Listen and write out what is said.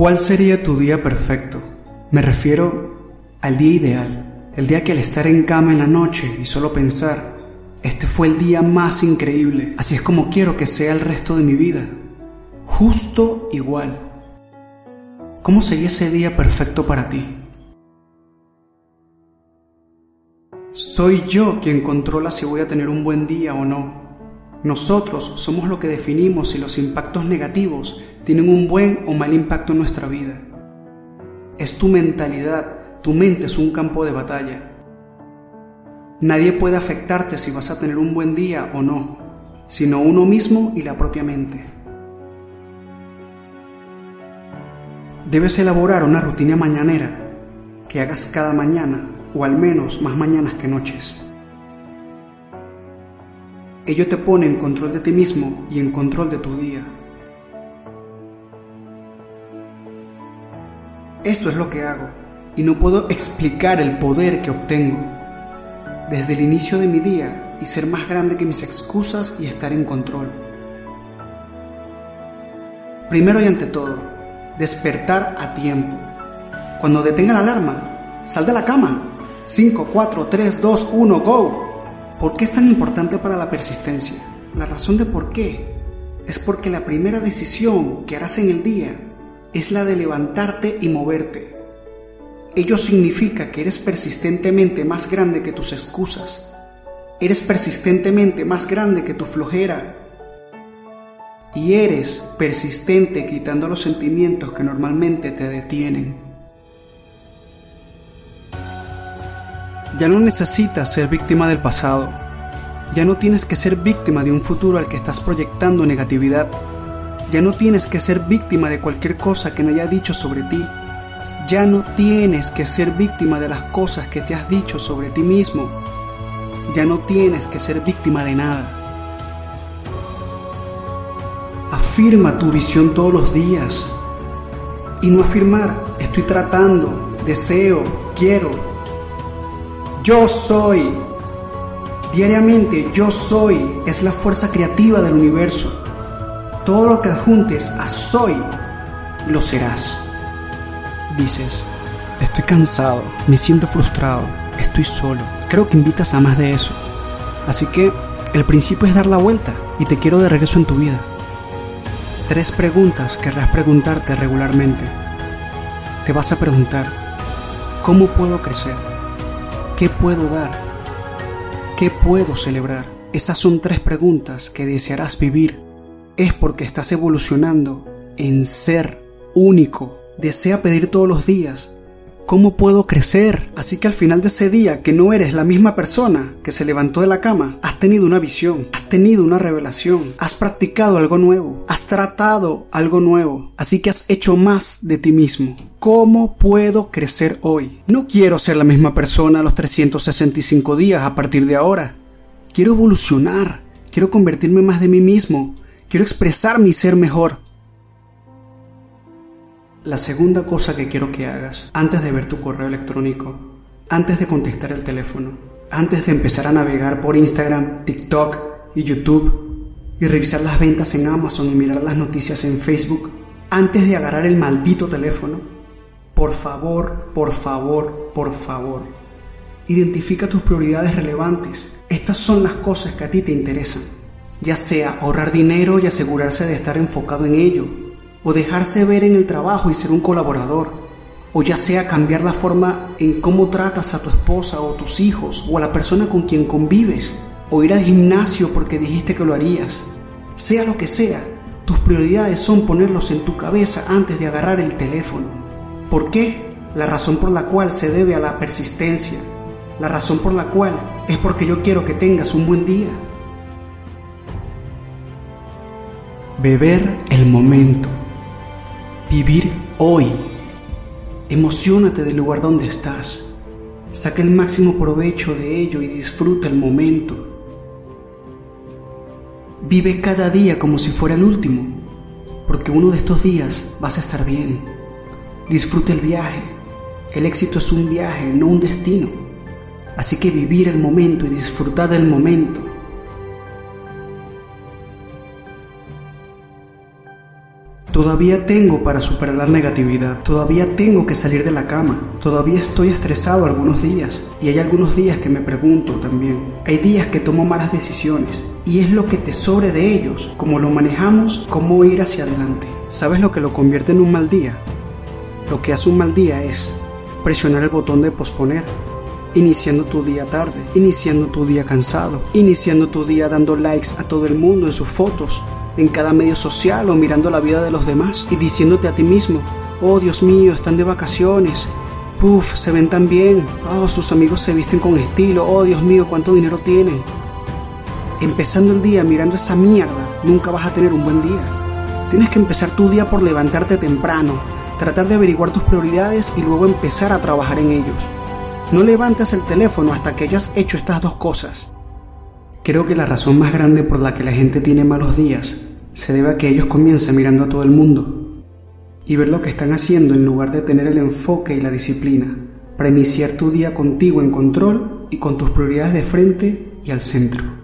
¿Cuál sería tu día perfecto? Me refiero al día ideal, el día que al estar en cama en la noche y solo pensar, este fue el día más increíble, así es como quiero que sea el resto de mi vida, justo igual. ¿Cómo sería ese día perfecto para ti? Soy yo quien controla si voy a tener un buen día o no. Nosotros somos lo que definimos si los impactos negativos tienen un buen o mal impacto en nuestra vida. Es tu mentalidad, tu mente es un campo de batalla. Nadie puede afectarte si vas a tener un buen día o no, sino uno mismo y la propia mente. Debes elaborar una rutina mañanera que hagas cada mañana o al menos más mañanas que noches. Ello te pone en control de ti mismo y en control de tu día. Esto es lo que hago y no puedo explicar el poder que obtengo desde el inicio de mi día y ser más grande que mis excusas y estar en control. Primero y ante todo, despertar a tiempo. Cuando detenga la alarma, sal de la cama 5, 4, 3, 2, 1, go. ¿Por qué es tan importante para la persistencia? La razón de por qué es porque la primera decisión que harás en el día es la de levantarte y moverte. Ello significa que eres persistentemente más grande que tus excusas. Eres persistentemente más grande que tu flojera. Y eres persistente quitando los sentimientos que normalmente te detienen. Ya no necesitas ser víctima del pasado. Ya no tienes que ser víctima de un futuro al que estás proyectando negatividad. Ya no tienes que ser víctima de cualquier cosa que no haya dicho sobre ti. Ya no tienes que ser víctima de las cosas que te has dicho sobre ti mismo. Ya no tienes que ser víctima de nada. Afirma tu visión todos los días. Y no afirmar, estoy tratando, deseo, quiero, yo soy. Diariamente yo soy es la fuerza creativa del universo. Todo lo que adjuntes a soy, lo serás. Dices, estoy cansado, me siento frustrado, estoy solo. Creo que invitas a más de eso. Así que el principio es dar la vuelta y te quiero de regreso en tu vida. Tres preguntas querrás preguntarte regularmente. Te vas a preguntar, ¿cómo puedo crecer? ¿Qué puedo dar? ¿Qué puedo celebrar? Esas son tres preguntas que desearás vivir. Es porque estás evolucionando en ser único. Desea pedir todos los días ¿Cómo puedo crecer? Así que al final de ese día que no eres la misma persona que se levantó de la cama, has tenido una visión, has tenido una revelación, has practicado algo nuevo, has tratado algo nuevo, así que has hecho más de ti mismo. ¿Cómo puedo crecer hoy? No quiero ser la misma persona los 365 días a partir de ahora. Quiero evolucionar, quiero convertirme más de mí mismo, quiero expresar mi ser mejor. La segunda cosa que quiero que hagas antes de ver tu correo electrónico, antes de contestar el teléfono, antes de empezar a navegar por Instagram, TikTok y YouTube y revisar las ventas en Amazon y mirar las noticias en Facebook, antes de agarrar el maldito teléfono, por favor, por favor, por favor, identifica tus prioridades relevantes. Estas son las cosas que a ti te interesan, ya sea ahorrar dinero y asegurarse de estar enfocado en ello, o dejarse ver en el trabajo y ser un colaborador, o ya sea cambiar la forma en cómo tratas a tu esposa o tus hijos o a la persona con quien convives, o ir al gimnasio porque dijiste que lo harías. Sea lo que sea, tus prioridades son ponerlos en tu cabeza antes de agarrar el teléfono. ¿Por qué? La razón por la cual se debe a la persistencia. La razón por la cual es porque yo quiero que tengas un buen día. Beber el momento. Vivir hoy. Emocionate del lugar donde estás. Saca el máximo provecho de ello y disfruta el momento. Vive cada día como si fuera el último, porque uno de estos días vas a estar bien. Disfruta el viaje. El éxito es un viaje, no un destino. Así que vivir el momento y disfrutar del momento Todavía tengo para superar negatividad, todavía tengo que salir de la cama, todavía estoy estresado algunos días y hay algunos días que me pregunto también. Hay días que tomo malas decisiones y es lo que te sobre de ellos, cómo lo manejamos, cómo ir hacia adelante. ¿Sabes lo que lo convierte en un mal día? Lo que hace un mal día es presionar el botón de posponer, iniciando tu día tarde, iniciando tu día cansado, iniciando tu día dando likes a todo el mundo en sus fotos, en cada medio social o mirando la vida de los demás y diciéndote a ti mismo, oh Dios mío, están de vacaciones, puff, se ven tan bien, oh sus amigos se visten con estilo, oh Dios mío, cuánto dinero tienen. Empezando el día mirando esa mierda, nunca vas a tener un buen día. Tienes que empezar tu día por levantarte temprano, tratar de averiguar tus prioridades y luego empezar a trabajar en ellos. No levantes el teléfono hasta que hayas hecho estas dos cosas. Creo que la razón más grande por la que la gente tiene malos días se debe a que ellos comienzan mirando a todo el mundo y ver lo que están haciendo en lugar de tener el enfoque y la disciplina para iniciar tu día contigo en control y con tus prioridades de frente y al centro.